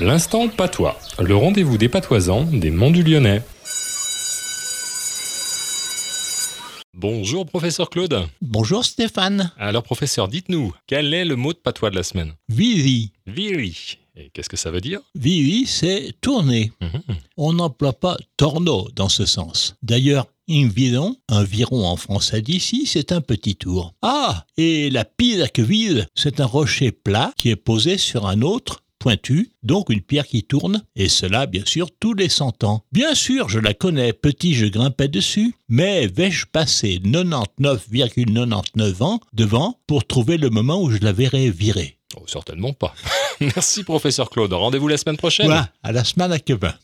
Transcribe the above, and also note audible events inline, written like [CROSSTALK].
L'instant patois, le rendez-vous des patoisans des Monts du Lyonnais. Bonjour professeur Claude. Bonjour Stéphane. Alors professeur, dites-nous, quel est le mot de patois de la semaine? Viri. Viri. Et qu'est-ce que ça veut dire? Viri, c'est tourner. Mhm. On n'emploie pas torno dans ce sens. D'ailleurs, un viron en français d'ici, c'est un petit tour. Ah, et la ville, c'est un rocher plat qui est posé sur un autre donc une pierre qui tourne, et cela bien sûr tous les cent ans. Bien sûr, je la connais, petit je grimpais dessus, mais vais-je passer 99,99 ans devant pour trouver le moment où je la verrai virer? Oh, Certainement pas. [LAUGHS] Merci professeur Claude, rendez-vous la semaine prochaine. Voilà, à la semaine à.